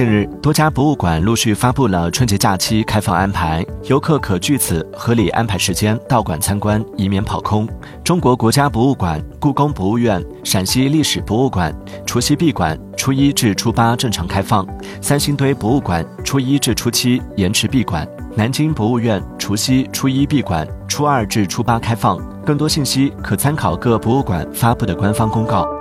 近日多家博物馆陆续发布了春节假期开放安排游客可据此合理安排时间到馆参观以免跑空。中国国家博物馆故宫博物院陕西历史博物馆除夕闭馆初一至初八正常开放三星堆博物馆初一至初七延迟闭馆南京博物院除夕初一闭馆初二至初八开放。更多信息可参考各博物馆发布的官方公告。